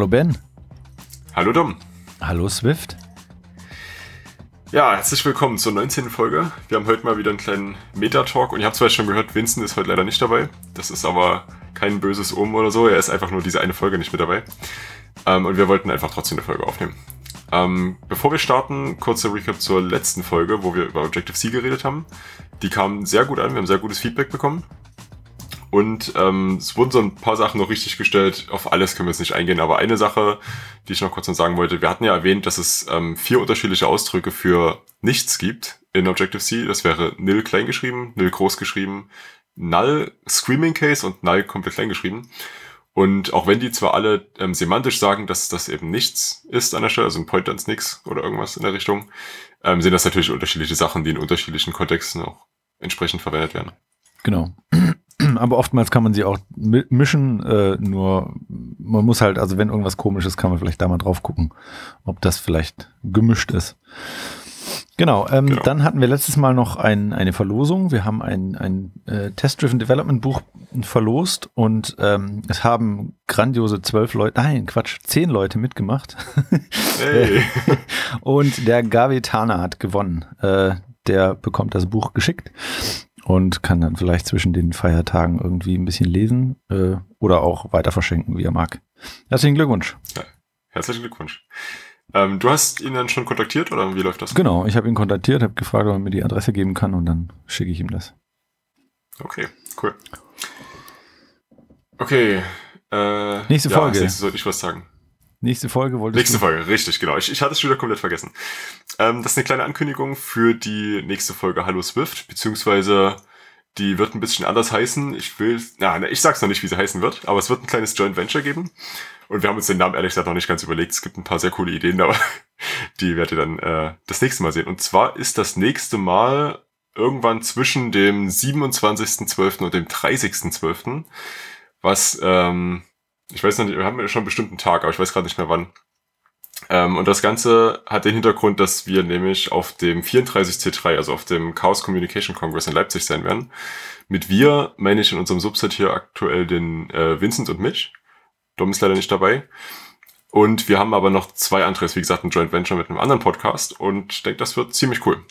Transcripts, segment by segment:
Hallo Ben. Hallo Dom. Hallo Swift. Ja, herzlich willkommen zur 19. Folge. Wir haben heute mal wieder einen kleinen Meta-Talk und ihr habt zwar schon gehört, Vincent ist heute leider nicht dabei. Das ist aber kein böses Um oder so. Er ist einfach nur diese eine Folge nicht mit dabei. Ähm, und wir wollten einfach trotzdem eine Folge aufnehmen. Ähm, bevor wir starten, kurzer Recap zur letzten Folge, wo wir über Objective-C geredet haben. Die kam sehr gut an, wir haben sehr gutes Feedback bekommen. Und ähm, es wurden so ein paar Sachen noch richtig gestellt. Auf alles können wir jetzt nicht eingehen, aber eine Sache, die ich noch kurz noch sagen wollte. Wir hatten ja erwähnt, dass es ähm, vier unterschiedliche Ausdrücke für nichts gibt in Objective-C. Das wäre nil klein geschrieben, nil groß geschrieben, null screaming case und null komplett klein geschrieben. Und auch wenn die zwar alle ähm, semantisch sagen, dass das eben nichts ist an der Stelle, also ein Pointer ins Nix oder irgendwas in der Richtung, ähm, sind das natürlich unterschiedliche Sachen, die in unterschiedlichen Kontexten auch entsprechend verwendet werden. Genau. Aber oftmals kann man sie auch mischen, äh, nur man muss halt, also wenn irgendwas komisch ist, kann man vielleicht da mal drauf gucken, ob das vielleicht gemischt ist. Genau, ähm, genau. dann hatten wir letztes Mal noch ein, eine Verlosung. Wir haben ein, ein äh, Test-Driven Development Buch verlost und ähm, es haben grandiose zwölf Leute, nein, Quatsch, zehn Leute mitgemacht. Hey. und der Gavetana hat gewonnen. Äh, der bekommt das Buch geschickt und kann dann vielleicht zwischen den Feiertagen irgendwie ein bisschen lesen äh, oder auch weiter verschenken, wie er mag. Herzlichen Glückwunsch. Ja, herzlichen Glückwunsch. Ähm, du hast ihn dann schon kontaktiert oder wie läuft das? Genau, ich habe ihn kontaktiert, habe gefragt, ob er mir die Adresse geben kann und dann schicke ich ihm das. Okay, cool. Okay. Äh, Nächste Folge. Ja, sollte ich was sagen. Nächste Folge wollte ich. Nächste? Folge, richtig, genau. Ich, ich hatte es schon wieder komplett vergessen. Ähm, das ist eine kleine Ankündigung für die nächste Folge Hallo Swift, beziehungsweise die wird ein bisschen anders heißen. Ich will, na, ich sag's noch nicht, wie sie heißen wird, aber es wird ein kleines Joint Venture geben. Und wir haben uns den Namen ehrlich gesagt noch nicht ganz überlegt. Es gibt ein paar sehr coole Ideen, aber die werdet ihr dann äh, das nächste Mal sehen. Und zwar ist das nächste Mal irgendwann zwischen dem 27.12. und dem 30.12., was ähm, ich weiß noch nicht, wir haben schon einen bestimmten Tag, aber ich weiß gerade nicht mehr wann. Ähm, und das Ganze hat den Hintergrund, dass wir nämlich auf dem 34C3, also auf dem Chaos Communication Congress in Leipzig sein werden. Mit wir meine ich in unserem Subset hier aktuell den äh, Vincent und mich. Dom ist leider nicht dabei. Und wir haben aber noch zwei andere, wie gesagt, ein Joint Venture mit einem anderen Podcast und ich denke, das wird ziemlich cool.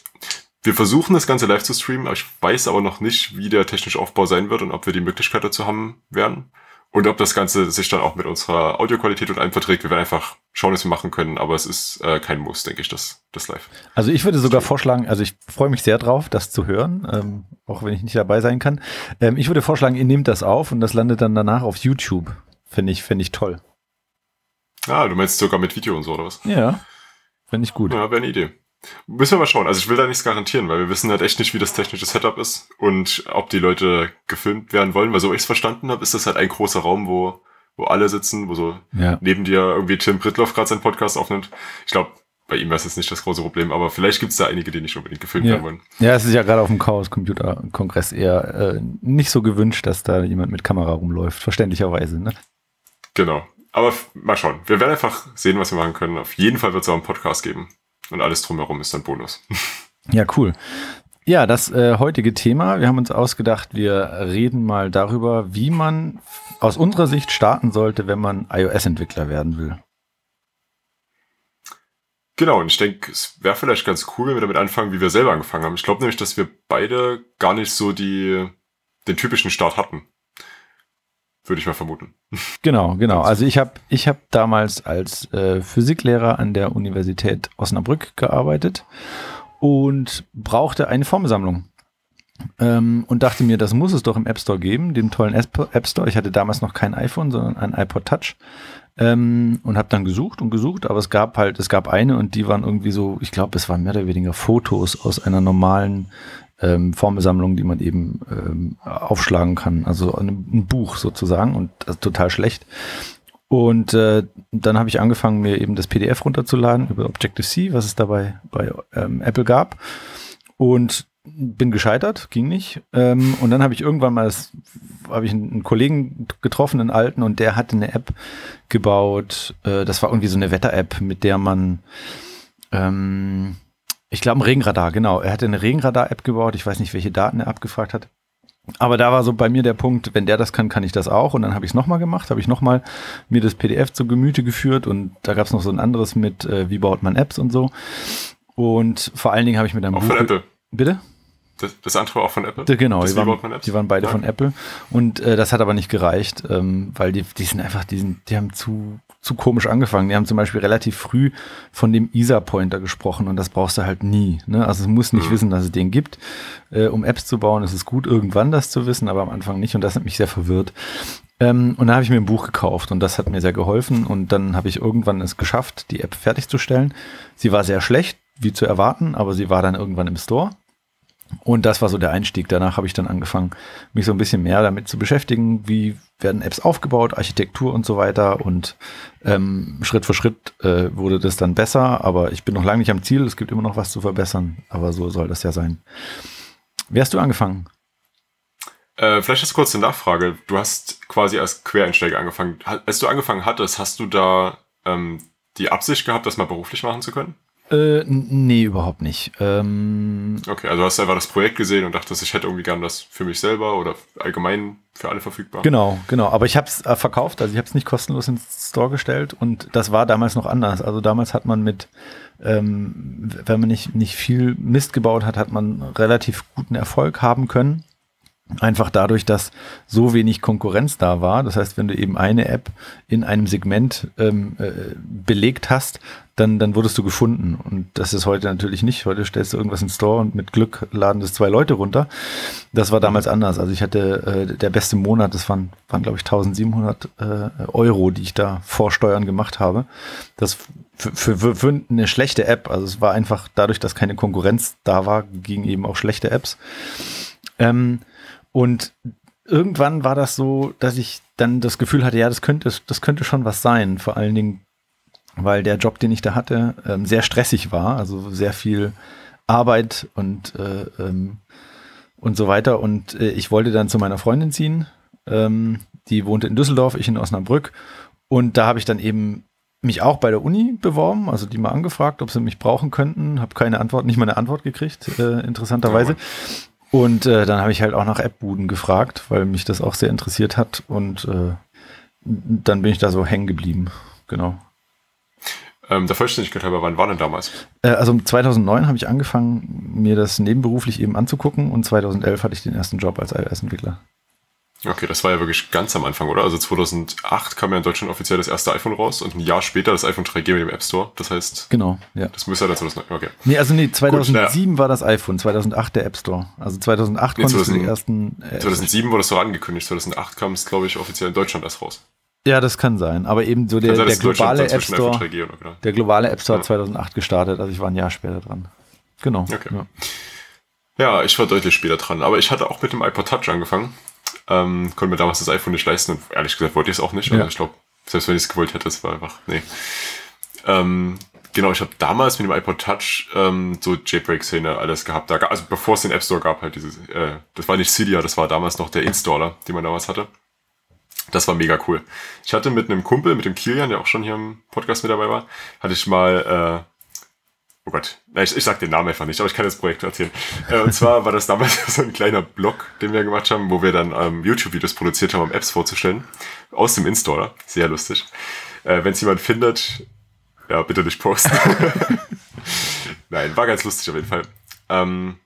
Wir versuchen das Ganze live zu streamen, aber ich weiß aber noch nicht, wie der technische Aufbau sein wird und ob wir die Möglichkeit dazu haben werden. Und ob das Ganze sich dann auch mit unserer Audioqualität und allem verträgt, wir werden einfach schauen, was wir machen können, aber es ist äh, kein Muss, denke ich, das, das live. Also ich würde sogar vorschlagen, also ich freue mich sehr drauf, das zu hören, ähm, auch wenn ich nicht dabei sein kann. Ähm, ich würde vorschlagen, ihr nehmt das auf und das landet dann danach auf YouTube. Finde ich, finde ich toll. Ah, du meinst sogar mit Video und so, oder was? Ja, finde ich gut. Ja, wäre eine Idee. Müssen wir mal schauen. Also ich will da nichts garantieren, weil wir wissen halt echt nicht, wie das technische Setup ist und ob die Leute gefilmt werden wollen. Weil so ich es verstanden habe, ist das halt ein großer Raum, wo, wo alle sitzen, wo so ja. neben dir irgendwie Tim Pritloff gerade seinen Podcast aufnimmt. Ich glaube, bei ihm wäre es jetzt nicht das große Problem, aber vielleicht gibt es da einige, die nicht unbedingt gefilmt ja. werden wollen. Ja, es ist ja gerade auf dem Chaos Computer Kongress eher äh, nicht so gewünscht, dass da jemand mit Kamera rumläuft, verständlicherweise, ne? Genau. Aber mal schauen. Wir werden einfach sehen, was wir machen können. Auf jeden Fall wird es auch einen Podcast geben. Und alles drumherum ist dann Bonus. Ja, cool. Ja, das äh, heutige Thema, wir haben uns ausgedacht, wir reden mal darüber, wie man aus unserer Sicht starten sollte, wenn man iOS-Entwickler werden will. Genau, und ich denke, es wäre vielleicht ganz cool, wenn wir damit anfangen, wie wir selber angefangen haben. Ich glaube nämlich, dass wir beide gar nicht so die, den typischen Start hatten. Würde ich mal vermuten. Genau, genau. Also ich habe ich hab damals als äh, Physiklehrer an der Universität Osnabrück gearbeitet und brauchte eine Formelsammlung. Ähm, und dachte mir, das muss es doch im App Store geben, dem tollen App Store. Ich hatte damals noch kein iPhone, sondern ein iPod Touch. Ähm, und habe dann gesucht und gesucht, aber es gab halt, es gab eine und die waren irgendwie so, ich glaube, es waren mehr oder weniger Fotos aus einer normalen ähm, Formelsammlung, die man eben ähm, aufschlagen kann. Also ein, ein Buch sozusagen und total schlecht. Und äh, dann habe ich angefangen, mir eben das PDF runterzuladen über Objective-C, was es dabei bei ähm, Apple gab. Und bin gescheitert, ging nicht. Ähm, und dann habe ich irgendwann mal, habe ich einen, einen, Kollegen getroffen, einen alten, und der hatte eine App gebaut. Äh, das war irgendwie so eine Wetter-App, mit der man ähm, ich glaube, ein Regenradar, genau. Er hatte eine Regenradar-App gebaut. Ich weiß nicht, welche Daten er abgefragt hat. Aber da war so bei mir der Punkt, wenn der das kann, kann ich das auch. Und dann habe ich es nochmal gemacht, habe ich nochmal mir das PDF zu Gemüte geführt und da gab es noch so ein anderes mit, äh, wie baut man Apps und so. Und vor allen Dingen habe ich mit einem Auch Buch. von Apple. Bitte? Das, das andere auch von Apple? Genau, Das die waren, baut man Apps? die waren beide Ja. von Apple. Und äh, das hat aber nicht gereicht, ähm, weil die, die sind einfach, die, sind, die haben zu, zu komisch angefangen. Die haben zum Beispiel relativ früh von dem ISA-Pointer gesprochen und das brauchst du halt nie. Ne? Also du musst nicht Mhm. wissen, dass es den gibt. Äh, um Apps zu bauen, ist es gut, irgendwann das zu wissen, aber am Anfang nicht. Und das hat mich sehr verwirrt. Ähm, und dann habe ich mir ein Buch gekauft und das hat mir sehr geholfen. Und dann habe ich irgendwann es geschafft, die App fertigzustellen. Sie war sehr schlecht, wie zu erwarten, aber sie war dann irgendwann im Store. Und das war so der Einstieg. Danach habe ich dann angefangen, mich so ein bisschen mehr damit zu beschäftigen, wie werden Apps aufgebaut, Architektur und so weiter. Und ähm, Schritt für Schritt äh, wurde das dann besser, aber ich bin noch lange nicht am Ziel. Es gibt immer noch was zu verbessern, aber so soll das ja sein. Wie hast du angefangen? Äh, vielleicht hast du kurz eine Nachfrage. Du hast quasi als Quereinsteiger angefangen. Als du angefangen hattest, hast du da ähm, die Absicht gehabt, das mal beruflich machen zu können? Äh, nee, überhaupt nicht. Ähm, Okay, also hast du einfach das Projekt gesehen und dachtest, ich hätte irgendwie gern das für mich selber oder allgemein für alle verfügbar. Genau, genau. Aber ich habe es äh, verkauft, also ich habe es nicht kostenlos ins Store gestellt und das war damals noch anders. Also damals hat man mit, ähm, wenn man nicht, nicht viel Mist gebaut hat, hat man relativ guten Erfolg haben können. Einfach dadurch, dass so wenig Konkurrenz da war. Das heißt, wenn du eben eine App in einem Segment ähm, äh, belegt hast, dann, dann wurdest du gefunden. Und das ist heute natürlich nicht. Heute stellst du irgendwas in Store und mit Glück laden das zwei Leute runter. Das war damals anders. Also ich hatte äh, der beste Monat, das waren, waren glaube ich 1700 äh, Euro, die ich da vor Steuern gemacht habe. Das für, für, für, für eine schlechte App. Also es war einfach dadurch, dass keine Konkurrenz da war, gingen eben auch schlechte Apps. Ähm, und irgendwann war das so, dass ich dann das Gefühl hatte, ja, das könnte, das könnte schon was sein. Vor allen Dingen, weil der Job, den ich da hatte, ähm, sehr stressig war. Also sehr viel Arbeit und, äh, ähm, und so weiter. Und äh, ich wollte dann zu meiner Freundin ziehen. Ähm, die wohnte in Düsseldorf, ich in Osnabrück. Und da habe ich dann eben mich auch bei der Uni beworben, also die mal angefragt, ob sie mich brauchen könnten. Habe keine Antwort, nicht mal eine Antwort gekriegt, äh, interessanterweise. Und äh, dann habe ich halt auch nach App-Buden gefragt, weil mich das auch sehr interessiert hat. Und äh, dann bin ich da so hängen geblieben. Genau. Ähm, der Vollständigkeit halber, wann war denn damals? Äh, also 2009 habe ich angefangen, mir das nebenberuflich eben anzugucken und 2011 hatte ich den ersten Job als iOS-Entwickler. Okay, das war ja wirklich ganz am Anfang, oder? Also 2008 kam ja in Deutschland offiziell das erste iPhone raus und ein Jahr später das iPhone 3G mit dem App Store. Das heißt, Genau, ja. das müsste ja dann 2009. Okay. Nee, also nee, 2007 ja. war das iPhone, 2008 der App Store. Also 2008 Nee, konntest du die 2000 ersten. Äh, 2007 wurde es doch angekündigt, 2008 kam es, glaube ich, offiziell in Deutschland erst raus. ja, das kann sein. Aber eben so der, sein, der globale App Store. iPhone 3G oder genau. Der globale App Store Ja. 2008 gestartet, also ich war ein Jahr später dran. Genau. Okay. Ja. Ja, ich war deutlich später dran, aber ich hatte auch mit dem iPod Touch angefangen. Ähm, konnte mir damals das iPhone nicht leisten und ehrlich gesagt wollte ich es auch nicht. Also Ja. ich glaube, selbst wenn ich es gewollt hätte, es war einfach, nee. Ähm, genau, ich habe damals mit dem iPod Touch ähm, so Jailbreak-Szene alles gehabt. Da, also bevor es den App Store gab, halt dieses, äh, das war nicht Cydia, das war damals noch der Installer, den man damals hatte. Das war mega cool. Ich hatte mit einem Kumpel, mit dem Kilian, der auch schon hier im Podcast mit dabei war, hatte ich mal, äh, oh Gott, na, ich, ich sag den Namen einfach nicht, aber ich kann das Projekt erzählen. Äh, und zwar war das damals so ein kleiner Blog, den wir gemacht haben, wo wir dann ähm, YouTube-Videos produziert haben, um Apps vorzustellen, aus dem Installer. Sehr lustig. Äh, Wenn es jemand findet, ja, bitte nicht posten. Nein, war ganz lustig auf jeden Fall. Ähm,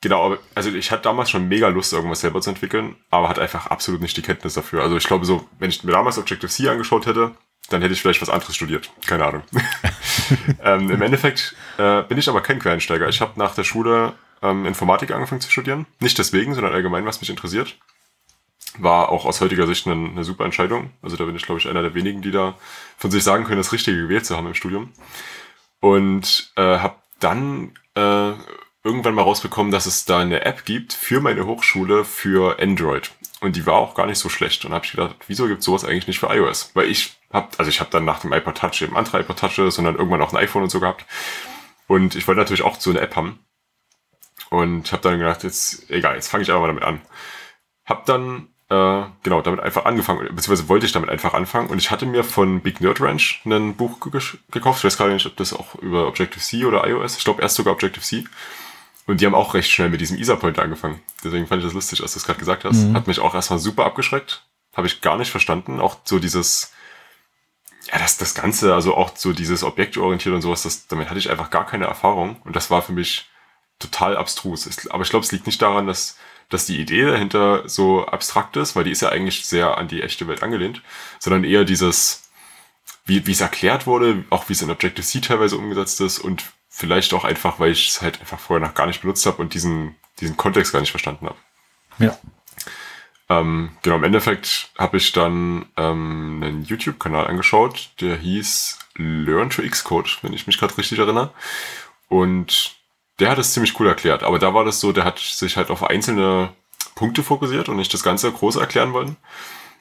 Genau, also ich hatte damals schon mega Lust, irgendwas selber zu entwickeln, aber hatte einfach absolut nicht die Kenntnis dafür. Also ich glaube so, wenn ich mir damals Objective-C angeschaut hätte, dann hätte ich vielleicht was anderes studiert. Keine Ahnung. ähm, Im Endeffekt äh, bin ich aber kein Quereinsteiger. Ich habe nach der Schule ähm, Informatik angefangen zu studieren. Nicht deswegen, sondern allgemein, was mich interessiert. War auch aus heutiger Sicht eine, eine super Entscheidung. Also da bin ich, glaube ich, einer der wenigen, die da von sich sagen können, das Richtige gewählt zu haben im Studium. Und äh, habe dann äh, irgendwann mal rausbekommen, dass es da eine App gibt für meine Hochschule für Android. Und die war auch gar nicht so schlecht. Und habe ich gedacht, wieso gibt sowas eigentlich nicht für iOS? Weil ich habe, also ich habe dann nach dem iPod Touch eben andere iPod Touches und dann irgendwann auch ein iPhone und so gehabt. Und ich wollte natürlich auch so eine App haben. Und habe dann gedacht, jetzt, egal, jetzt fange ich einfach mal damit an. Hab dann, äh, genau, damit einfach angefangen, beziehungsweise wollte ich damit einfach anfangen. Und ich hatte mir von Big Nerd Ranch ein Buch ge gekauft. Ich weiß gar nicht, ob das auch über Objective-C oder iOS, ich glaube erst sogar Objective-C. Und die haben auch recht schnell mit diesem ISA-Pointer angefangen. Deswegen fand ich das lustig, als du es gerade gesagt hast. Mhm. Hat mich auch erstmal super abgeschreckt. Habe ich gar nicht verstanden. Auch so dieses, ja, das, das Ganze, also auch so dieses objektorientiert und sowas, das, damit hatte ich einfach gar keine Erfahrung. Und das war für mich total abstrus. Aber ich glaube, es liegt nicht daran, dass, dass die Idee dahinter so abstrakt ist, weil die ist ja eigentlich sehr an die echte Welt angelehnt, sondern eher dieses, wie, wie es erklärt wurde, auch wie es in Objective-C teilweise umgesetzt ist und vielleicht auch einfach, weil ich es halt einfach vorher noch gar nicht benutzt habe und diesen, diesen Kontext gar nicht verstanden habe. Ja. Ähm, genau, im Endeffekt habe ich dann ähm, einen YouTube-Kanal angeschaut, der hieß Learn to Xcode, wenn ich mich gerade richtig erinnere. Und der hat es ziemlich cool erklärt. Aber da war das so, der hat sich halt auf einzelne Punkte fokussiert und nicht das Ganze groß erklären wollen.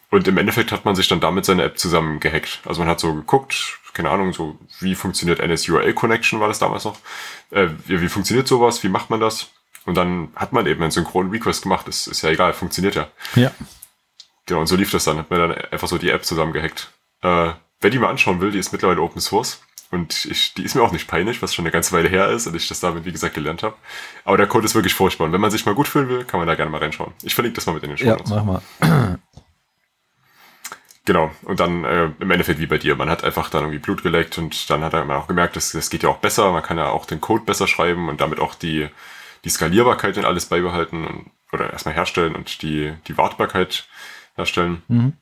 Und im Endeffekt hat man sich dann damit seine App zusammen gehackt. Also man hat so geguckt, keine Ahnung, so wie funktioniert NSURL Connection war das damals noch. Äh, wie, wie funktioniert sowas? Wie macht man das? Und dann hat man eben einen synchronen Request gemacht. Das ist ja egal, funktioniert ja. Ja. Genau, und so lief das dann. Hat mir dann einfach so die App zusammen gehackt. Äh, wer die mal anschauen will, die ist mittlerweile Open Source. Und ich, die ist mir auch nicht peinlich, was schon eine ganze Weile her ist und ich das damit, wie gesagt, gelernt habe. Aber der Code ist wirklich furchtbar. Und wenn man sich mal gut fühlen will, kann man da gerne mal reinschauen. Ich verlinke das mal mit in den Show Ja, mach mal. Genau, und dann äh, im Endeffekt wie bei dir. Man hat einfach dann irgendwie Blut geleckt und dann hat man auch gemerkt, das, das geht ja auch besser. Man kann ja auch den Code besser schreiben und damit auch die, die Skalierbarkeit in alles beibehalten und, oder erstmal herstellen und die, die Wartbarkeit herstellen. Mhm.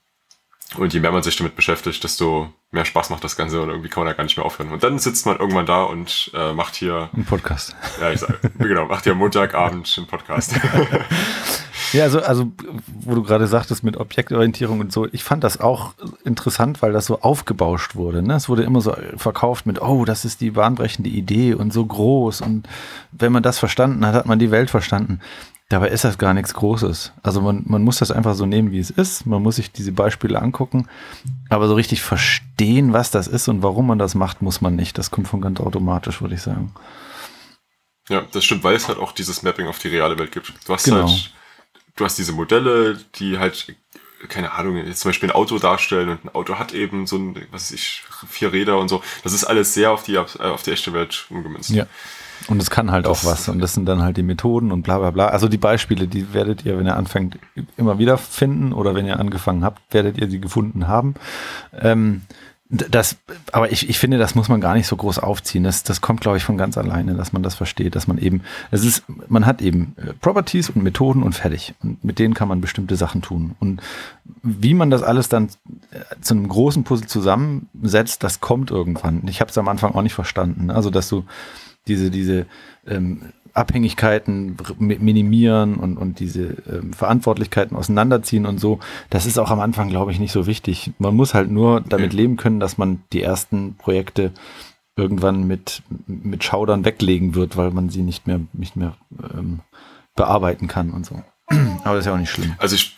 Und je mehr man sich damit beschäftigt, desto mehr Spaß macht das Ganze und irgendwie kann man da gar nicht mehr aufhören. Und dann sitzt man irgendwann da und äh, macht hier... Ein Podcast. Ja, ich sage, genau, macht hier Montagabend einen Podcast. Ja, also, also, wo du gerade sagtest mit Objektorientierung und so, ich fand das auch interessant, weil das so aufgebauscht wurde. Ne? Es wurde immer so verkauft mit, oh, das ist die bahnbrechende Idee und so groß. Und wenn man das verstanden hat, hat man die Welt verstanden. Dabei ist das gar nichts Großes. Also man, man muss das einfach so nehmen, wie es ist. Man muss sich diese Beispiele angucken. Aber so richtig verstehen, was das ist und warum man das macht, muss man nicht. Das kommt von ganz automatisch, würde ich sagen. Ja, das stimmt, weil es halt auch dieses Mapping auf die reale Welt gibt. Du hast genau. halt du hast diese Modelle, die halt, keine Ahnung, jetzt zum Beispiel ein Auto darstellen und ein Auto hat eben so ein, was weiß ich, vier Räder und so. Das ist alles sehr auf die, auf die echte Welt umgemünzt. Ja. Und es kann halt das auch was. Und das sind dann halt die Methoden und bla bla bla. Also die Beispiele, die werdet ihr, wenn ihr anfängt, immer wieder finden oder wenn ihr angefangen habt, werdet ihr sie gefunden haben. Ähm, das, aber ich, ich finde, das muss man gar nicht so groß aufziehen. Das, das kommt, glaube ich, von ganz alleine, dass man das versteht, dass man eben, es ist, man hat eben äh, Properties und Methoden und fertig. Und mit denen kann man bestimmte Sachen tun. Und wie man das alles dann äh, zu einem großen Puzzle zusammensetzt, das kommt irgendwann. Ich habe es am Anfang auch nicht verstanden. Also, dass du diese, diese ähm, Abhängigkeiten minimieren und, und diese ähm, Verantwortlichkeiten auseinanderziehen und so. Das ist auch am Anfang, glaube ich, nicht so wichtig. Man muss halt nur damit leben können, dass man die ersten Projekte irgendwann mit, mit Schaudern weglegen wird, weil man sie nicht mehr, nicht mehr ähm, bearbeiten kann und so. Aber das ist ja auch nicht schlimm. Also ich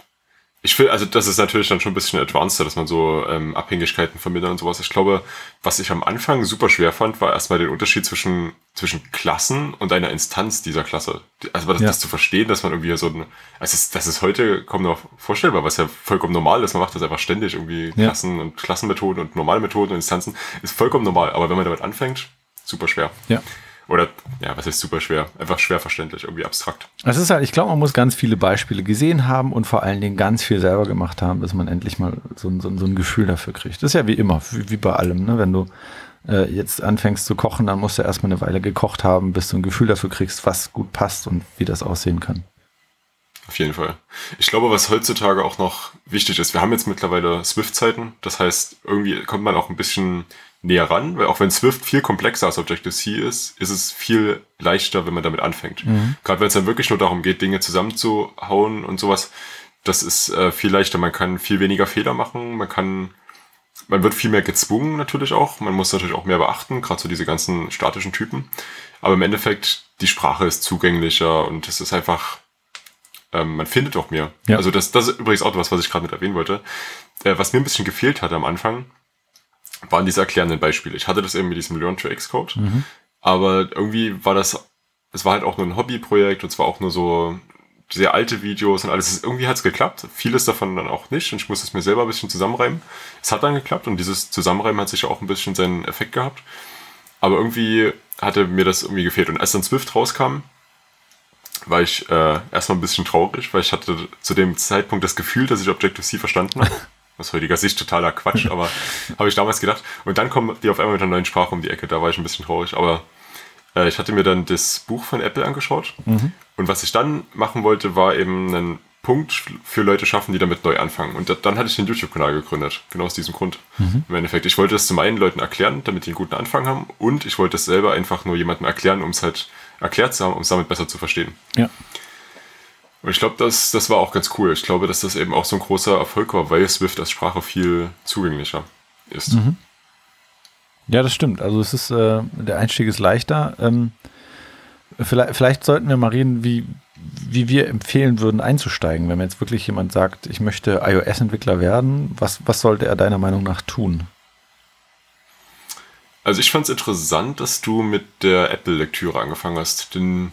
ich will, also das ist natürlich dann schon ein bisschen advanced, dass man so ähm, Abhängigkeiten vermindert und sowas. Ich glaube, was ich am Anfang super schwer fand, war erstmal den Unterschied zwischen, zwischen Klassen und einer Instanz dieser Klasse. Also das, ja. das zu verstehen, dass man irgendwie so ein, also das, das ist heute kaum noch vorstellbar, was ja vollkommen normal ist. Man macht das einfach ständig irgendwie ja. Klassen und Klassenmethoden und normale Methoden und Instanzen. Ist vollkommen normal. Aber wenn man damit anfängt, super schwer. Ja. Oder, ja, was ist super schwer? Einfach schwer verständlich, irgendwie abstrakt. Es ist halt, ich glaube, man muss ganz viele Beispiele gesehen haben und vor allen Dingen ganz viel selber gemacht haben, bis man endlich mal so, so, so ein Gefühl dafür kriegt. Das ist ja wie immer, wie, wie bei allem, ne? Wenn du äh, jetzt anfängst zu kochen, dann musst du erstmal eine Weile gekocht haben, bis du ein Gefühl dafür kriegst, was gut passt und wie das aussehen kann. Auf jeden Fall. Ich glaube, was heutzutage auch noch wichtig ist, wir haben jetzt mittlerweile Swift-Zeiten. Das heißt, irgendwie kommt man auch ein bisschen näher ran, weil auch wenn Swift viel komplexer als Objective-C ist, ist es viel leichter, wenn man damit anfängt. Mhm. Gerade wenn es dann wirklich nur darum geht, Dinge zusammenzuhauen und sowas, das ist äh, viel leichter. Man kann viel weniger Fehler machen, man kann, man wird viel mehr gezwungen natürlich auch. Man muss natürlich auch mehr beachten, gerade so diese ganzen statischen Typen. Aber im Endeffekt, die Sprache ist zugänglicher und es ist einfach, ähm, man findet auch mehr. Ja. Also das, das ist übrigens auch was, was ich gerade mit erwähnen wollte. Äh, was mir ein bisschen gefehlt hat am Anfang, waren diese erklärenden Beispiele. Ich hatte das eben mit diesem Learn to Xcode, mhm. aber irgendwie war das, es war halt auch nur ein Hobbyprojekt und zwar auch nur so sehr alte Videos und alles. Irgendwie hat es geklappt, vieles davon dann auch nicht und ich musste es mir selber ein bisschen zusammenreimen. Es hat dann geklappt und dieses Zusammenreimen hat sich auch ein bisschen seinen Effekt gehabt. Aber irgendwie hatte mir das irgendwie gefehlt. Und als dann Swift rauskam, war ich äh, erstmal ein bisschen traurig, weil ich hatte zu dem Zeitpunkt das Gefühl, dass ich Objective-C verstanden habe. Aus heutiger Sicht totaler Quatsch, aber habe ich damals gedacht. Und dann kommen die auf einmal mit einer neuen Sprache um die Ecke, da war ich ein bisschen traurig. Aber äh, ich hatte mir dann das Buch von Apple angeschaut. Mhm. Und was ich dann machen wollte, war eben einen Punkt für Leute schaffen, die damit neu anfangen. Und dann hatte ich den YouTube-Kanal gegründet. Genau aus diesem Grund. Mhm. Im Endeffekt. Ich wollte das zum einen Leuten erklären, damit die einen guten Anfang haben. Und ich wollte es selber einfach nur jemandem erklären, um es halt erklärt zu haben, um es damit besser zu verstehen. Ja. Und ich glaube, das, das war auch ganz cool. Ich glaube, dass das eben auch so ein großer Erfolg war, weil Swift als Sprache viel zugänglicher ist. Mhm. Ja, das stimmt. Also es ist, äh, der Einstieg ist leichter. Ähm, vielleicht, vielleicht sollten wir mal reden, wie, wie wir empfehlen würden, einzusteigen. Wenn mir jetzt wirklich jemand sagt, ich möchte iOS-Entwickler werden, was, was sollte er deiner Meinung nach tun? Also ich fand es interessant, dass du mit der Apple-Lektüre angefangen hast. Denn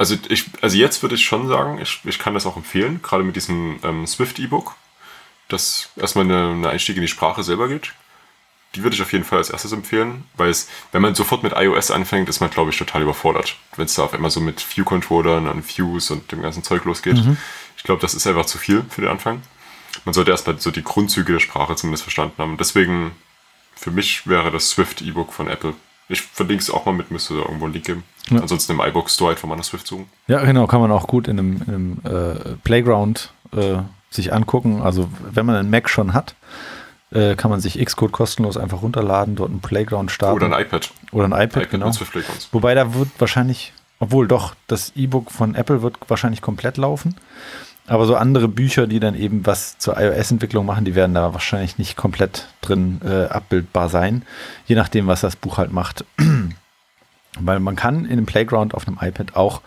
also ich, also jetzt würde ich schon sagen, ich, ich kann das auch empfehlen, gerade mit diesem ähm, Swift-E-Book, das erstmal eine, eine Einstieg in die Sprache selber geht. Die würde ich auf jeden Fall als erstes empfehlen, weil es, wenn man sofort mit iOS anfängt, ist man, glaube ich, total überfordert. Wenn es da auf einmal so mit View-Controllern und Views und dem ganzen Zeug losgeht. Mhm. Ich glaube, das ist einfach zu viel für den Anfang. Man sollte erstmal so die Grundzüge der Sprache zumindest verstanden haben. Deswegen für mich wäre das Swift E-Book von Apple. Ich verlinke es auch mal mit, müsste da irgendwo einen Link geben. Ja. Ansonsten im iBook Store einfach mal nach Swift suchen. Ja, genau, kann man auch gut in einem, in einem äh, Playground äh, sich angucken. Also wenn man einen Mac schon hat, äh, kann man sich Xcode kostenlos einfach runterladen, dort einen Playground starten. Oder ein iPad. Oder ein iPad, iPad genau. Wobei da wird wahrscheinlich, obwohl doch, das E-Book von Apple wird wahrscheinlich komplett laufen. Aber so andere Bücher, die dann eben was zur iOS-Entwicklung machen, die werden da wahrscheinlich nicht komplett drin äh, abbildbar sein, je nachdem, was das Buch halt macht. Weil man kann in einem Playground auf einem iPad auch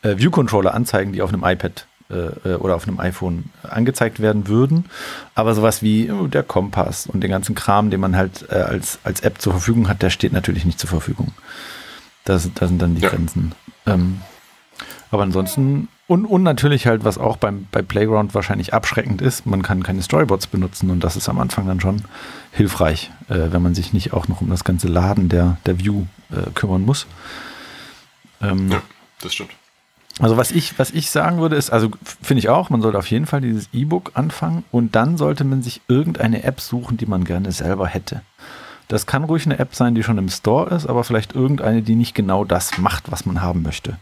äh, View-Controller anzeigen, die auf einem iPad äh, äh oder auf einem iPhone angezeigt werden würden. Aber sowas wie oh, der Kompass und den ganzen Kram, den man halt äh, als, als App zur Verfügung hat, der steht natürlich nicht zur Verfügung. Das, das sind dann die ja. Grenzen. Ähm, aber ansonsten und, und natürlich halt, was auch beim, bei Playground wahrscheinlich abschreckend ist, man kann keine Storyboards benutzen und das ist am Anfang dann schon hilfreich, äh, wenn man sich nicht auch noch um das ganze Laden der, der View äh, kümmern muss. Ähm, ja, das stimmt. Also was ich, was ich sagen würde, ist, also finde ich auch, man sollte auf jeden Fall dieses E-Book anfangen und dann sollte man sich irgendeine App suchen, die man gerne selber hätte. Das kann ruhig eine App sein, die schon im Store ist, aber vielleicht irgendeine, die nicht genau das macht, was man haben möchte.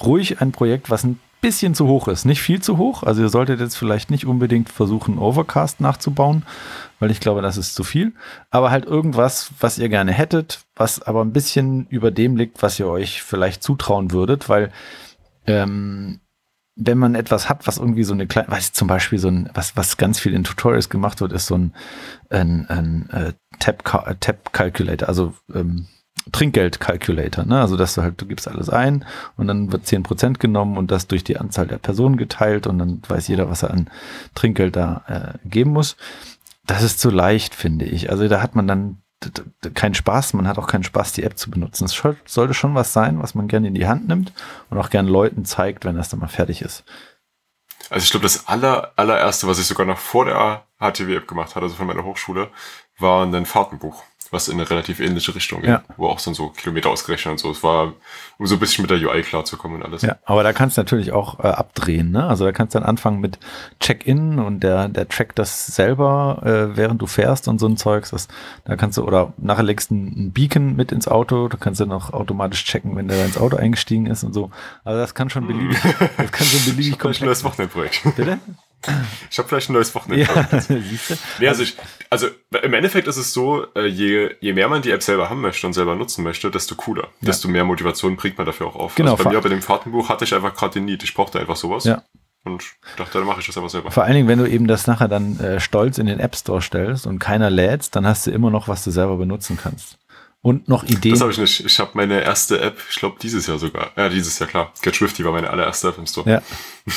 Ruhig ein Projekt, was ein bisschen zu hoch ist. Nicht viel zu hoch. Also ihr solltet jetzt vielleicht nicht unbedingt versuchen, Overcast nachzubauen, weil ich glaube, das ist zu viel. Aber halt irgendwas, was ihr gerne hättet, was aber ein bisschen über dem liegt, was ihr euch vielleicht zutrauen würdet, weil ähm, wenn man etwas hat, was irgendwie so eine kleine, weiß zum Beispiel so ein, was, was ganz viel in Tutorials gemacht wird, ist so ein, ein, ein, ein äh, Tab, Tab Calculator, also ähm, Trinkgeld-Calculator. Ne? Also, dass du halt, du gibst alles ein und dann wird zehn Prozent genommen und das durch die Anzahl der Personen geteilt und dann weiß jeder, was er an Trinkgeld da äh, geben muss. Das ist zu leicht, finde ich. Also, da hat man dann keinen Spaß, man hat auch keinen Spaß, die App zu benutzen. Es sollte schon was sein, was man gerne in die Hand nimmt und auch gerne Leuten zeigt, wenn das dann mal fertig ist. Also ich glaube, das aller, allererste, was ich sogar noch vor der HTW-App gemacht hatte, also von meiner Hochschule, war ein Fahrtenbuch was in eine relativ ähnliche Richtung geht, ja. wo auch so Kilometer ausgerechnet und so. Es war, um so ein bisschen mit der UI klarzukommen und alles. Ja, aber da kannst du natürlich auch äh, abdrehen, ne? Also da kannst du dann anfangen mit Check-in und der, der trackt das selber, äh, während du fährst und so ein Zeugs. Das, da kannst du, oder nachher legst du ein Beacon mit ins Auto, da kannst du noch automatisch checken, wenn der ins Auto eingestiegen ist und so. Also das kann schon beliebig, das kann so beliebig kommen. Das Wochenendprojekt. Bitte? Ich habe vielleicht ein neues Wochenende. Ja, nee, also, ich, also im Endeffekt ist es so, äh, je, je mehr man die App selber haben möchte und selber nutzen möchte, desto cooler. Ja. Desto mehr Motivation bringt man dafür auch auf. Genau, also bei mir bei dem Fahrtenbuch hatte ich einfach gerade den Need. Ich brauchte einfach sowas. Ja. Und dachte, dann mache ich das einfach selber. Vor allen Dingen, wenn du eben das nachher dann äh, stolz in den App Store stellst und keiner lädt, dann hast du immer noch, was du selber benutzen kannst. Und noch Ideen. Das habe ich nicht. Ich habe meine erste App, ich glaube dieses Jahr sogar. Ja, dieses Jahr, klar. Get Swifty war meine allererste App im Store. Ja.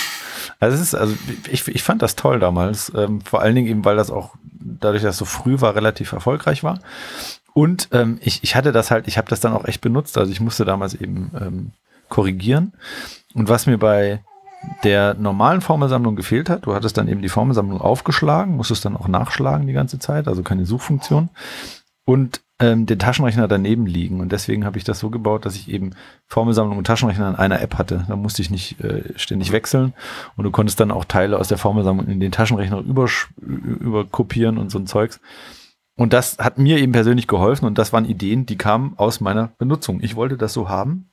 Also ist, also ich, ich fand das toll damals. Ähm, vor allen Dingen eben, weil das auch dadurch, dass es so früh war, relativ erfolgreich war. Und ähm, ich, ich hatte das halt, ich habe das dann auch echt benutzt. Also ich musste damals eben ähm, korrigieren. Und was mir bei der normalen Formelsammlung gefehlt hat, du hattest dann eben die Formelsammlung aufgeschlagen, musstest dann auch nachschlagen die ganze Zeit, also keine Suchfunktion. Und ähm, den Taschenrechner daneben liegen. Und deswegen habe ich das so gebaut, dass ich eben Formelsammlung und Taschenrechner in einer App hatte. Da musste ich nicht äh, ständig wechseln. Und du konntest dann auch Teile aus der Formelsammlung in den Taschenrechner überkopieren über und so ein Zeugs. Und das hat mir eben persönlich geholfen und das waren Ideen, die kamen aus meiner Benutzung. Ich wollte das so haben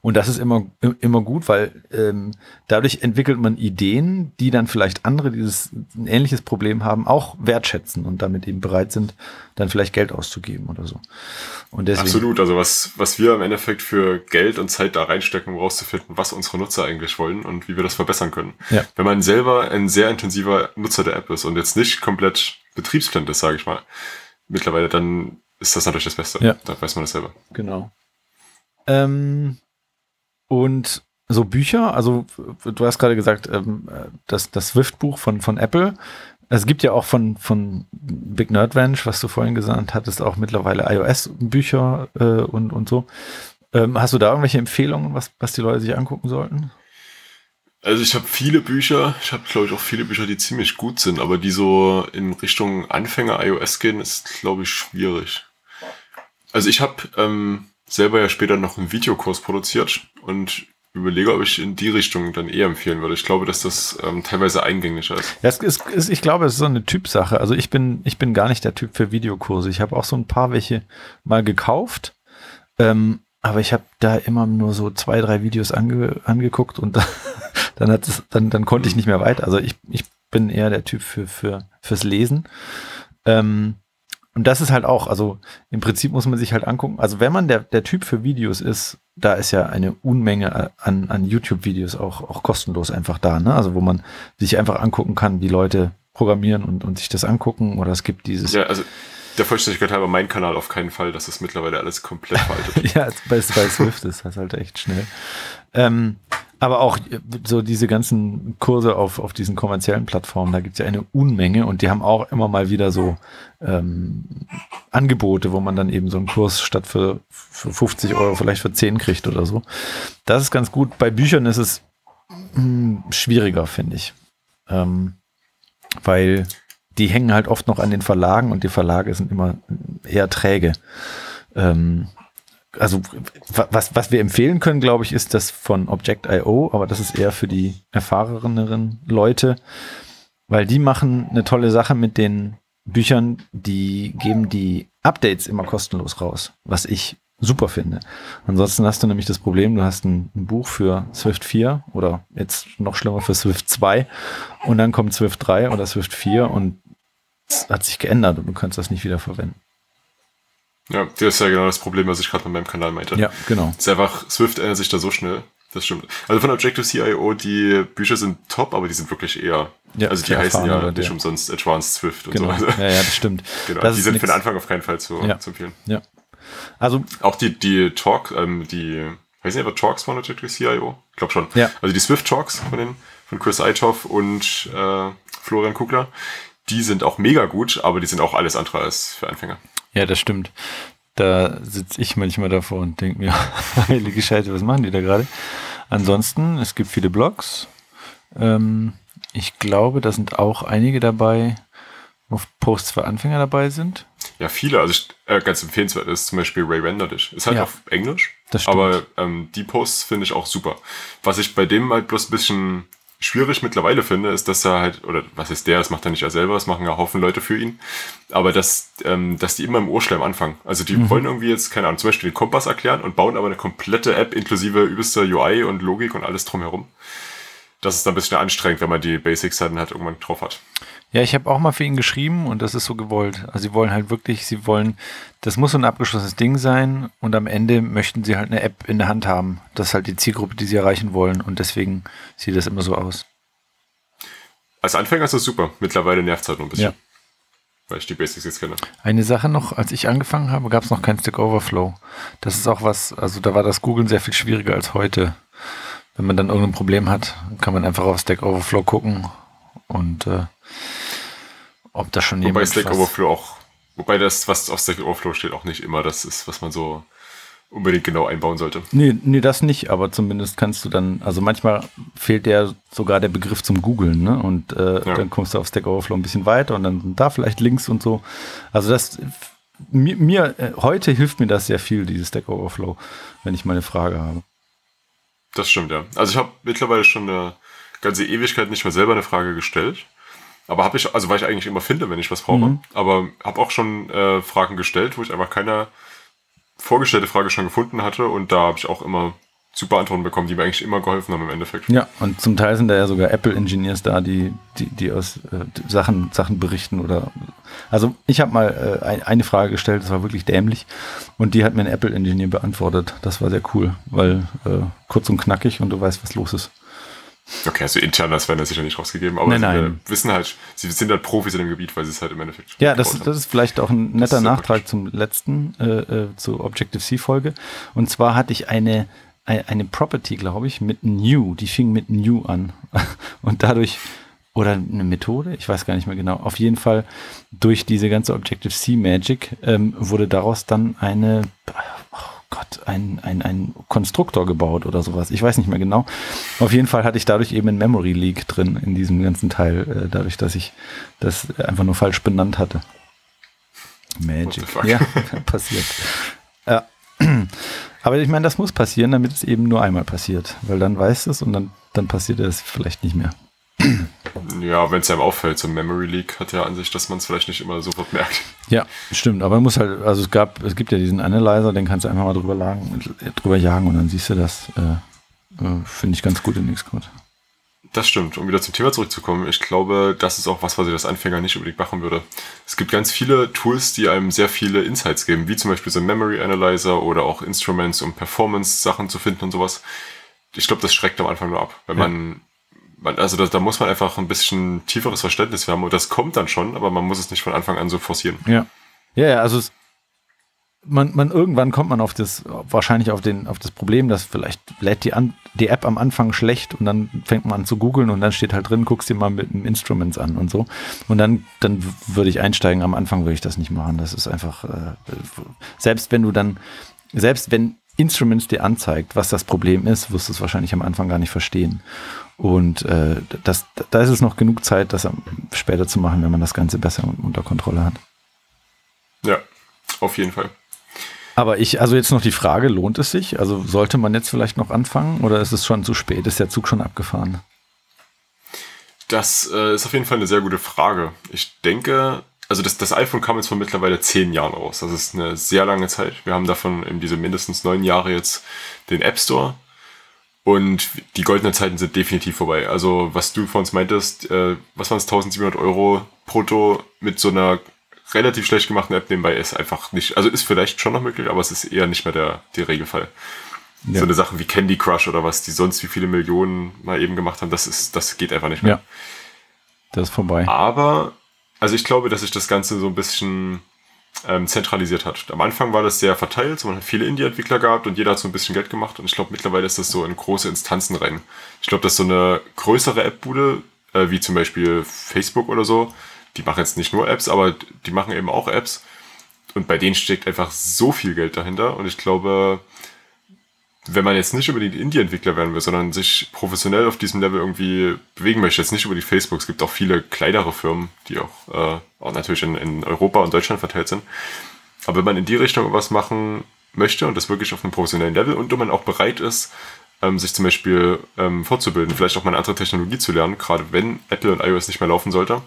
und das ist immer, immer gut, weil ähm, dadurch entwickelt man Ideen, die dann vielleicht andere, die dieses ein ähnliches Problem haben, auch wertschätzen und damit eben bereit sind, dann vielleicht Geld auszugeben oder so. Und deswegen, Absolut, also was, was wir im Endeffekt für Geld und Zeit da reinstecken, um rauszufinden, was unsere Nutzer eigentlich wollen und wie wir das verbessern können. Ja. Wenn man selber ein sehr intensiver Nutzer der App ist und jetzt nicht komplett betriebsblind ist, sage ich mal, mittlerweile, dann ist das natürlich das Beste. Ja. Da weiß man das selber. Genau. Ähm, und so Bücher, also du hast gerade gesagt, ähm, das, das Swift-Buch von, von Apple. Es gibt ja auch von, von Big Nerd Ranch, was du vorhin gesagt hattest, auch mittlerweile iOS-Bücher äh, und, und so. Ähm, hast du da irgendwelche Empfehlungen, was, was die Leute sich angucken sollten? Also ich habe viele Bücher, ich habe glaube ich auch viele Bücher, die ziemlich gut sind, aber die so in Richtung Anfänger iOS gehen, ist glaube ich schwierig. Also ich habe ähm, selber ja später noch einen Videokurs produziert und überlege, ob ich in die Richtung dann eher empfehlen würde. Ich glaube, dass das ähm, teilweise eingänglicher ist. Ja, es ist, ist, ich glaube, es ist so eine Typsache. Also ich bin, ich bin gar nicht der Typ für Videokurse. Ich habe auch so ein paar welche mal gekauft, ähm, aber ich habe da immer nur so zwei, drei Videos ange, angeguckt und dann, dann, hat es, dann, dann konnte ich nicht mehr weiter. Also ich, ich bin eher der Typ für, für, fürs Lesen. Ähm, und das ist halt auch, also im Prinzip muss man sich halt angucken, also wenn man der, der Typ für Videos ist, da ist ja eine Unmenge an, an YouTube-Videos auch, auch kostenlos einfach da, ne? Also wo man sich einfach angucken kann, wie Leute programmieren und, und sich das angucken. Oder es gibt dieses. Ja, also der Vollständigkeit halber mein Kanal auf keinen Fall, das ist mittlerweile alles komplett veraltet. ja, bei, bei Swift ist das halt echt schnell. Ähm, aber auch äh, so diese ganzen Kurse auf, auf diesen kommerziellen Plattformen, da gibt es ja eine Unmenge und die haben auch immer mal wieder so ähm, Angebote, wo man dann eben so einen Kurs statt für, für 50 Euro vielleicht für 10 kriegt oder so. Das ist ganz gut. Bei Büchern ist es mh, hm, schwieriger, finde ich. Ähm, weil die hängen halt oft noch an den Verlagen und die Verlage sind immer eher träge. Ähm, also was, was wir empfehlen können, glaube ich, ist das von Object.io, aber das ist eher für die erfahreneren Leute, weil die machen eine tolle Sache mit den Büchern, die geben die Updates immer kostenlos raus, was ich super finde. Ansonsten hast du nämlich das Problem, du hast ein, ein, Buch für Swift 4 oder jetzt noch schlimmer für Swift 2 und dann kommt Swift 3 oder Swift 4 und es hat sich geändert und du kannst das nicht wieder verwenden. Ja, das ist ja genau das Problem, was ich gerade mit meinem Kanal meinte. Ja, genau. Es ist einfach, Swift ändert sich da so schnell. Das stimmt. Also von Objective-CIO, die Bücher sind top, aber die sind wirklich eher, ja, also die heißen ja nicht umsonst Advanced Swift und genau. so weiter. Ja, ja, das stimmt. genau, das die sind für den Anfang auf keinen Fall zu, ja. zu empfehlen. Ja. Also. Auch die, die Talk, ähm, die, weiß nicht, aber Talks von Objective-CIO? Ich glaube schon. Ja. Also die Swift-Talks von den, von Chris Eitoff und äh, Florian Kugler, die sind auch mega gut, aber die sind auch alles andere als für Anfänger. Ja, das stimmt. Da sitze ich manchmal davor und denke mir, heilige Scheiße, was machen die da gerade? Ansonsten, es gibt viele Blogs. Ähm, ich glaube, da sind auch einige dabei, wo Posts für Anfänger dabei sind. Ja, viele. Also äh, ganz empfehlenswert ist zum Beispiel Ray Renderdish. Ist halt ja, auf Englisch. Aber ähm, die Posts finde ich auch super. Was ich bei dem halt bloß ein bisschen schwierig mittlerweile finde, ist, dass er halt, oder was ist der, das macht er nicht er selber, das machen ja Haufen Leute für ihn, aber dass, ähm, dass die immer im Ohrschleim anfangen. Also die mhm. wollen irgendwie jetzt, keine Ahnung, zum Beispiel den Kompass erklären und bauen aber eine komplette App inklusive übelster UI und Logik und alles drumherum. Das ist dann ein bisschen anstrengend, wenn man die Basics dann halt irgendwann drauf hat. Ja, ich habe auch mal für ihn geschrieben und das ist so gewollt. Also sie wollen halt wirklich, sie wollen, das muss so ein abgeschlossenes Ding sein und am Ende möchten sie halt eine App in der Hand haben. Das ist halt die Zielgruppe, die sie erreichen wollen und deswegen sieht das immer so aus. Als Anfänger ist das super. Mittlerweile nervt es halt nur ein bisschen. Ja. Weil ich die Basics jetzt kenne. Eine Sache noch, als ich angefangen habe, gab es noch kein Stack Overflow. Das ist auch was, also da war das Googlen sehr viel schwieriger als heute. Wenn man dann irgendein Problem hat, kann man einfach auf Stack Overflow gucken und äh, ob da schon jemand. Wobei Stack Overflow auch, wobei das, was auf Stack Overflow steht, auch nicht immer das ist, was man so unbedingt genau einbauen sollte. Nee, nee, das nicht, aber zumindest kannst du dann, also manchmal fehlt der sogar der Begriff zum Googlen, ne? Und äh, ja. dann kommst du auf Stack Overflow ein bisschen weiter und dann da vielleicht Links und so. Also das mir, mir äh, heute hilft mir das sehr viel, dieses Stack Overflow, wenn ich mal eine Frage habe. Das stimmt, ja. Also ich habe mittlerweile schon eine ganze Ewigkeit nicht mehr selber eine Frage gestellt. Aber habe ich, also weil ich eigentlich immer finde, wenn ich was brauche, mhm. aber habe auch schon äh, Fragen gestellt, wo ich einfach keine vorgestellte Frage schon gefunden hatte und da habe ich auch immer super Antworten bekommen, die mir eigentlich immer geholfen haben im Endeffekt. Ja, und zum Teil sind da ja sogar Apple-Engineers da, die, die, die aus äh, Sachen, Sachen berichten oder also ich habe mal äh, eine Frage gestellt, das war wirklich dämlich und die hat mir ein Apple-Engineer beantwortet. Das war sehr cool, weil äh, kurz und knackig und du weißt, was los ist. Okay, also intern, das werden das sicher nicht rausgegeben, aber nein, nein. sie wissen halt, sie sind halt Profis in dem Gebiet, weil sie es halt im Endeffekt Ja, das, das ist vielleicht auch ein netter Nachtrag gut. zum letzten, äh, äh, zur Objective-C-Folge. Und zwar hatte ich eine eine Property, glaube ich, mit New. Die fing mit New an. Und dadurch, oder eine Methode, ich weiß gar nicht mehr genau. Auf jeden Fall durch diese ganze Objective-C Magic ähm, wurde daraus dann eine, oh Gott, ein, ein, ein Konstruktor gebaut oder sowas. Ich weiß nicht mehr genau. Auf jeden Fall hatte ich dadurch eben ein Memory Leak drin in diesem ganzen Teil, äh, dadurch, dass ich das einfach nur falsch benannt hatte. Magic. Ja, passiert. Ja. Aber ich meine, das muss passieren, damit es eben nur einmal passiert. Weil dann weißt du es und dann, dann passiert es vielleicht nicht mehr. Ja, wenn es einem auffällt, so ein Memory Leak hat ja an sich, dass man es vielleicht nicht immer sofort merkt. Ja, stimmt. Aber man muss halt, also es gab, es gibt ja diesen Analyzer, den kannst du einfach mal drüber, lagen, drüber jagen und dann siehst du das. Äh, äh, Finde ich ganz gut in Xcode. Das stimmt. Um wieder zum Thema zurückzukommen, ich glaube, das ist auch was, was ich als Anfänger nicht unbedingt machen würde. Es gibt ganz viele Tools, die einem sehr viele Insights geben, wie zum Beispiel so ein Memory Analyzer oder auch Instruments, um Performance-Sachen zu finden und sowas. Ich glaube, das schreckt am Anfang nur ab, wenn ja. man, man, also da, da, muss man einfach ein bisschen tieferes Verständnis haben und das kommt dann schon, aber man muss es nicht von Anfang an so forcieren. Ja. Ja, ja, also es, man, man irgendwann kommt man auf das, wahrscheinlich auf den, auf das Problem, dass vielleicht lädt die, an, die App am Anfang schlecht und dann fängt man an zu googeln und dann steht halt drin, guckst dir mal mit dem Instruments an und so. Und dann, dann würde ich einsteigen. Am Anfang würde ich das nicht machen. Das ist einfach, äh, selbst wenn du dann, selbst wenn Instruments dir anzeigt, was das Problem ist, wirst du es wahrscheinlich am Anfang gar nicht verstehen. Und äh, das, da ist es noch genug Zeit, das später zu machen, wenn man das Ganze besser unter Kontrolle hat. Ja, auf jeden Fall. Aber ich, also jetzt noch die Frage, lohnt es sich? Also sollte man jetzt vielleicht noch anfangen oder ist es schon zu spät? Ist der Zug schon abgefahren? Das äh, ist auf jeden Fall eine sehr gute Frage. Ich denke, also das, das iPhone kam jetzt vor mittlerweile zehn Jahren raus. Das ist eine sehr lange Zeit. Wir haben davon in diese mindestens neun Jahre jetzt den App Store. Und die goldenen Zeiten sind definitiv vorbei. Also was du von uns meintest, äh, was waren es, 1700 Euro brutto mit so einer relativ schlecht gemachten App nebenbei ist einfach nicht, also ist vielleicht schon noch möglich, aber es ist eher nicht mehr der, der Regelfall. Ja. So eine Sache wie Candy Crush oder was, die sonst wie viele Millionen mal eben gemacht haben, das ist, das geht einfach nicht mehr. Ja. Das ist vorbei. Aber, also ich glaube, dass sich das Ganze so ein bisschen ähm, zentralisiert hat. Am Anfang war das sehr verteilt, so man hat viele Indie-Entwickler gehabt und jeder hat so ein bisschen Geld gemacht und ich glaube, mittlerweile ist das so in große Instanzen rein. Ich glaube, dass so eine größere App-Bude, äh, wie zum Beispiel Facebook oder so, die machen jetzt nicht nur Apps, aber die machen eben auch Apps. Und bei denen steckt einfach so viel Geld dahinter. Und ich glaube, wenn man jetzt nicht unbedingt Indie-Entwickler werden will, sondern sich professionell auf diesem Level irgendwie bewegen möchte, jetzt nicht über die Facebook, es gibt auch viele kleinere Firmen, die auch, äh, auch natürlich in, in Europa und Deutschland verteilt sind. Aber wenn man in die Richtung was machen möchte und das wirklich auf einem professionellen Level und wenn man auch bereit ist, ähm, sich zum Beispiel ähm, fortzubilden, vielleicht auch mal eine andere Technologie zu lernen, gerade wenn Apple und iOS nicht mehr laufen sollte,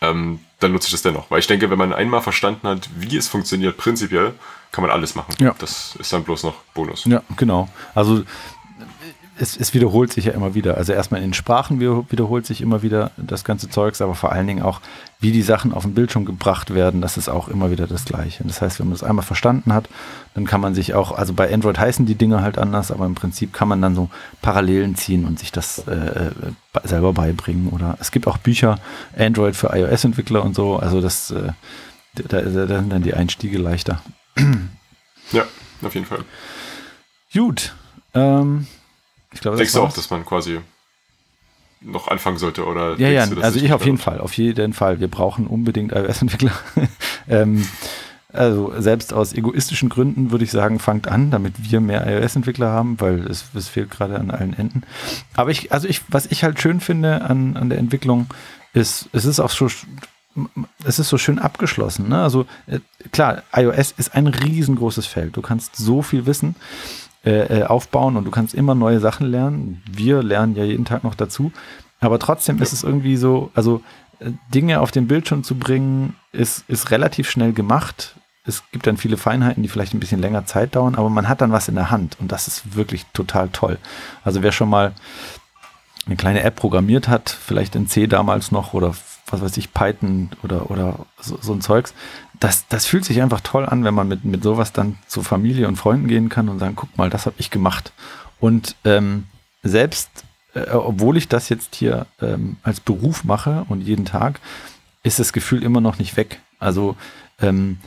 ähm, dann nutze ich das dennoch. Weil ich denke, wenn man einmal verstanden hat, wie es funktioniert, prinzipiell, kann man alles machen. Ja. Das ist dann bloß noch Bonus. Ja, genau. Also es, es, wiederholt sich ja immer wieder. Also erstmal in den Sprachen wiederholt sich immer wieder das ganze Zeugs, aber vor allen Dingen auch, wie die Sachen auf den Bildschirm gebracht werden, das ist auch immer wieder das Gleiche. Das heißt, wenn man das einmal verstanden hat, dann kann man sich auch, also bei Android heißen die Dinge halt anders, aber im Prinzip kann man dann so Parallelen ziehen und sich das äh, äh selber beibringen. Oder es gibt auch Bücher, Android für iOS-Entwickler und so, also das, äh, da, da sind dann die Einstiege leichter. Ja, auf jeden Fall. Gut. Ähm, ich glaube, Denkst du auch, dass man quasi noch anfangen sollte? Oder ja, ja, du, also ich auf jeden Fall, auf jeden Fall. Wir brauchen unbedingt iOS-Entwickler. ähm, also selbst aus egoistischen Gründen würde ich sagen, fangt an, damit wir mehr iOS-Entwickler haben, weil es, es fehlt gerade an allen Enden. Aber ich, also ich, was ich halt schön finde an, an der Entwicklung, ist, es ist auch schon es ist so schön abgeschlossen. Ne? Also äh, klar, iOS ist ein riesengroßes Feld. Du kannst so viel Wissen äh, äh, aufbauen und du kannst immer neue Sachen lernen. Wir lernen ja jeden Tag noch dazu. Aber trotzdem ist es irgendwie so, also äh, Dinge auf den Bildschirm zu bringen, ist, ist relativ schnell gemacht. Es gibt dann viele Feinheiten, die vielleicht ein bisschen länger Zeit dauern, aber man hat dann was in der Hand und das ist wirklich total toll. Also wer schon mal eine kleine App programmiert hat, vielleicht in C damals noch oder was weiß ich, Python oder, oder so, so ein Zeugs, das, das fühlt sich einfach toll an, wenn man mit, mit sowas dann zu Familie und Freunden gehen kann und sagen, guck mal, das habe ich gemacht. Und ähm, selbst, äh, obwohl ich das jetzt hier ähm, als Beruf mache und jeden Tag, ist das Gefühl immer noch nicht weg. Also ähm,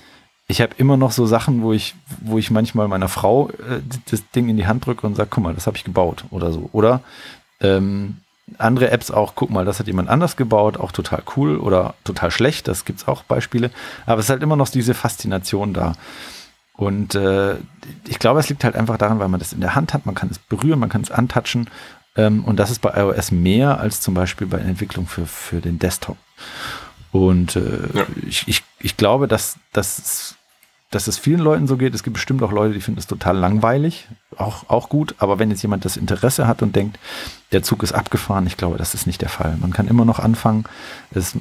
ich habe immer noch so Sachen, wo ich, wo ich manchmal meiner Frau äh, das Ding in die Hand drücke und sage, guck mal, das habe ich gebaut oder so. Oder ähm, andere Apps auch, guck mal, das hat jemand anders gebaut, auch total cool oder total schlecht, das gibt es auch Beispiele. Aber es ist halt immer noch diese Faszination da. Und äh, ich glaube, es liegt halt einfach daran, weil man das in der Hand hat, man kann es berühren, man kann es antatschen. Ähm, und das ist bei iOS mehr als zum Beispiel bei der Entwicklung für, für den Desktop. Und äh, ja. ich, ich, ich glaube, dass, dass dass es vielen Leuten so geht. Es gibt bestimmt auch Leute, die finden es total langweilig, auch, auch gut. Aber wenn jetzt jemand das Interesse hat und denkt, der Zug ist abgefahren, ich glaube, das ist nicht der Fall. Man kann immer noch anfangen. Es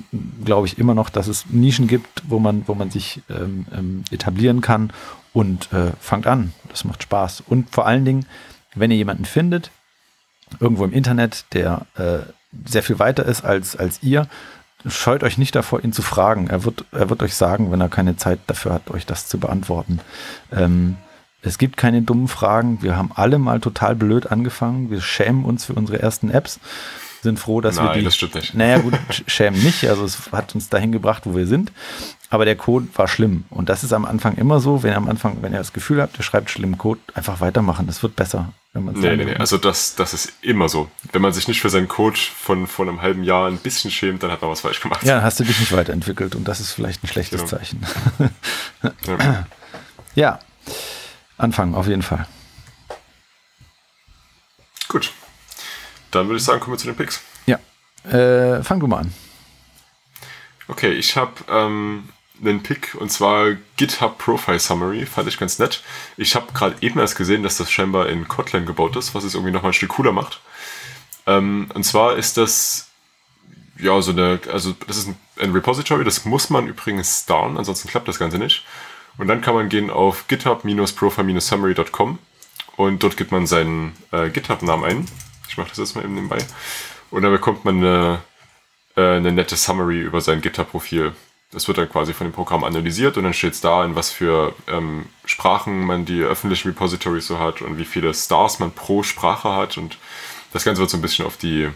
glaube ich immer noch, dass es Nischen gibt, wo man, wo man sich ähm, ähm, etablieren kann und äh, fangt an. Das macht Spaß. Und vor allen Dingen, wenn ihr jemanden findet, irgendwo im Internet, der äh, sehr viel weiter ist als, als ihr, scheut euch nicht davor, ihn zu fragen. Er wird, er wird euch sagen, wenn er keine Zeit dafür hat, euch das zu beantworten. Ähm, es gibt keine dummen Fragen. Wir haben alle mal total blöd angefangen. Wir schämen uns für unsere ersten Apps. Sind froh, dass Nein, wir die. das stimmt nicht. Naja, gut, schämen nicht. Also es hat uns dahin gebracht, wo wir sind. Aber der Code war schlimm. Und das ist am Anfang immer so, wenn ihr am Anfang, wenn ihr das Gefühl habt, ihr schreibt schlimmen Code, einfach weitermachen. Das wird besser. Wenn man nee, nee, nee. Also das, das ist immer so. Wenn man sich nicht für seinen Code von, von einem halben Jahr ein bisschen schämt, dann hat man was falsch gemacht. Ja, hast du dich nicht weiterentwickelt und das ist vielleicht ein schlechtes genau. Zeichen. ja. ja, anfangen auf jeden Fall. Gut. Dann würde ich sagen, kommen wir zu den Picks. Ja. Äh, fang du mal an. Okay, ich habe ähm, einen Pick und zwar GitHub Profile Summary, fand ich ganz nett. Ich habe gerade eben erst gesehen, dass das scheinbar in Kotlin gebaut ist, was es irgendwie nochmal ein Stück cooler macht. Ähm, und zwar ist das ja so eine, also das ist ein, ein Repository, das muss man übrigens starren, ansonsten klappt das Ganze nicht. Und dann kann man gehen auf github-profile-summary.com und dort gibt man seinen äh, GitHub-Namen ein. Ich mache das jetzt mal eben nebenbei. Und dann bekommt man eine, äh, eine nette Summary über sein GitHub-Profil. Das wird dann quasi von dem Programm analysiert und dann steht es da, in was für ähm, Sprachen man die öffentlichen Repositories so hat und wie viele Stars man pro Sprache hat. Und das Ganze wird so ein bisschen auf die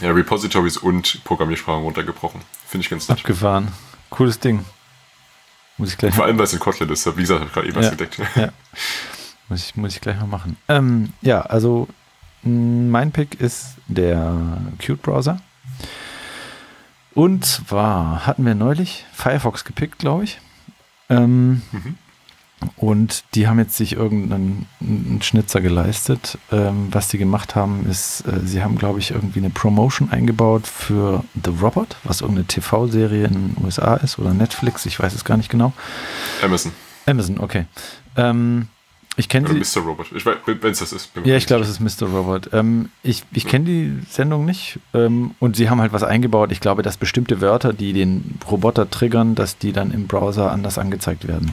ja, Repositories und Programmiersprachen runtergebrochen. Finde ich ganz nett. Abgefahren. Cooles Ding. Muss ich gleich Vor allem, weil es in Kotlin ist. Wie gesagt, habe ich gerade eben ja, was gedeckt. Ja. Muss, ich, muss ich gleich mal machen. Ähm, ja, also mein Pick ist der Qt Browser. Und zwar hatten wir neulich Firefox gepickt, glaube ich. Ähm, mhm. Und die haben jetzt sich irgendeinen Schnitzer geleistet. Ähm, was die gemacht haben, ist, äh, sie haben, glaube ich, irgendwie eine Promotion eingebaut für The Robot, was irgendeine TV-Serie in den USA ist oder Netflix, ich weiß es gar nicht genau. Amazon. Amazon, okay. Ähm, ich kenne sie. Mr. Robot. Ich weiß, wenn es das ist. Ja, ich glaube, es ist Mr. Robot. Ähm, ich ich kenne die Sendung nicht. Ähm, und sie haben halt was eingebaut. Ich glaube, dass bestimmte Wörter, die den Roboter triggern, dass die dann im Browser anders angezeigt werden.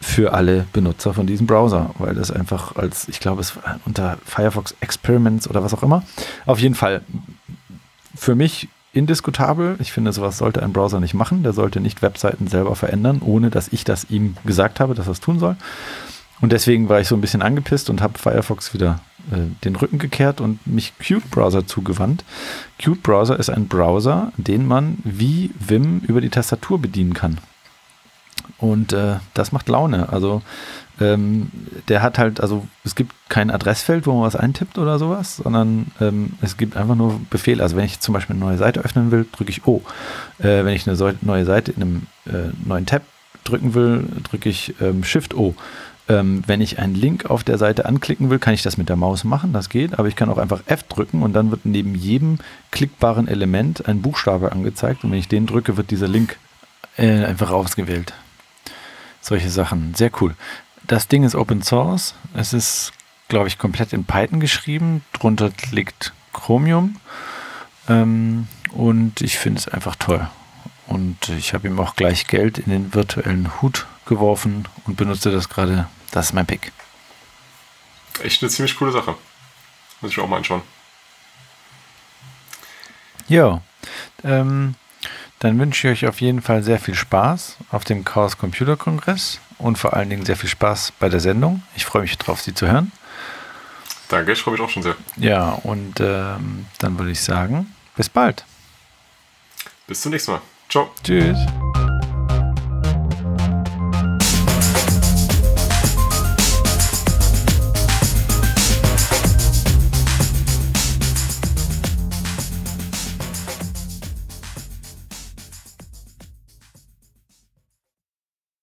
Für alle Benutzer von diesem Browser. Weil das einfach als, ich glaube, es unter Firefox Experiments oder was auch immer. Auf jeden Fall für mich indiskutabel. Ich finde, sowas sollte ein Browser nicht machen. Der sollte nicht Webseiten selber verändern, ohne dass ich das ihm gesagt habe, dass er es tun soll. Und deswegen war ich so ein bisschen angepisst und habe Firefox wieder äh, den Rücken gekehrt und mich Qt Browser zugewandt. Qt Browser ist ein Browser, den man wie Vim über die Tastatur bedienen kann. Und äh, das macht Laune. Also ähm, der hat halt, also es gibt kein Adressfeld, wo man was eintippt oder sowas, sondern ähm, es gibt einfach nur Befehle. Also wenn ich zum Beispiel eine neue Seite öffnen will, drücke ich O. Äh, wenn ich eine neue Seite in einem äh, neuen Tab drücken will, drücke ich ähm, Shift O. Ähm, wenn ich einen Link auf der Seite anklicken will, kann ich das mit der Maus machen, das geht, aber ich kann auch einfach F drücken und dann wird neben jedem klickbaren Element ein Buchstabe angezeigt und wenn ich den drücke, wird dieser Link äh, einfach ausgewählt. Solche Sachen, sehr cool. Das Ding ist Open Source, es ist, glaube ich, komplett in Python geschrieben, drunter liegt Chromium ähm, und ich finde es einfach toll. Und ich habe ihm auch gleich Geld in den virtuellen Hut geworfen und benutze das gerade. Das ist mein Pick. Echt eine ziemlich coole Sache. Muss ich auch mal anschauen. Ja, ähm, dann wünsche ich euch auf jeden Fall sehr viel Spaß auf dem Chaos Computer Kongress und vor allen Dingen sehr viel Spaß bei der Sendung. Ich freue mich drauf, Sie zu hören. Danke, ich freue mich auch schon sehr. Ja, und ähm, dann würde ich sagen, bis bald. Bis zum nächsten Mal. Ciao. Tschüss.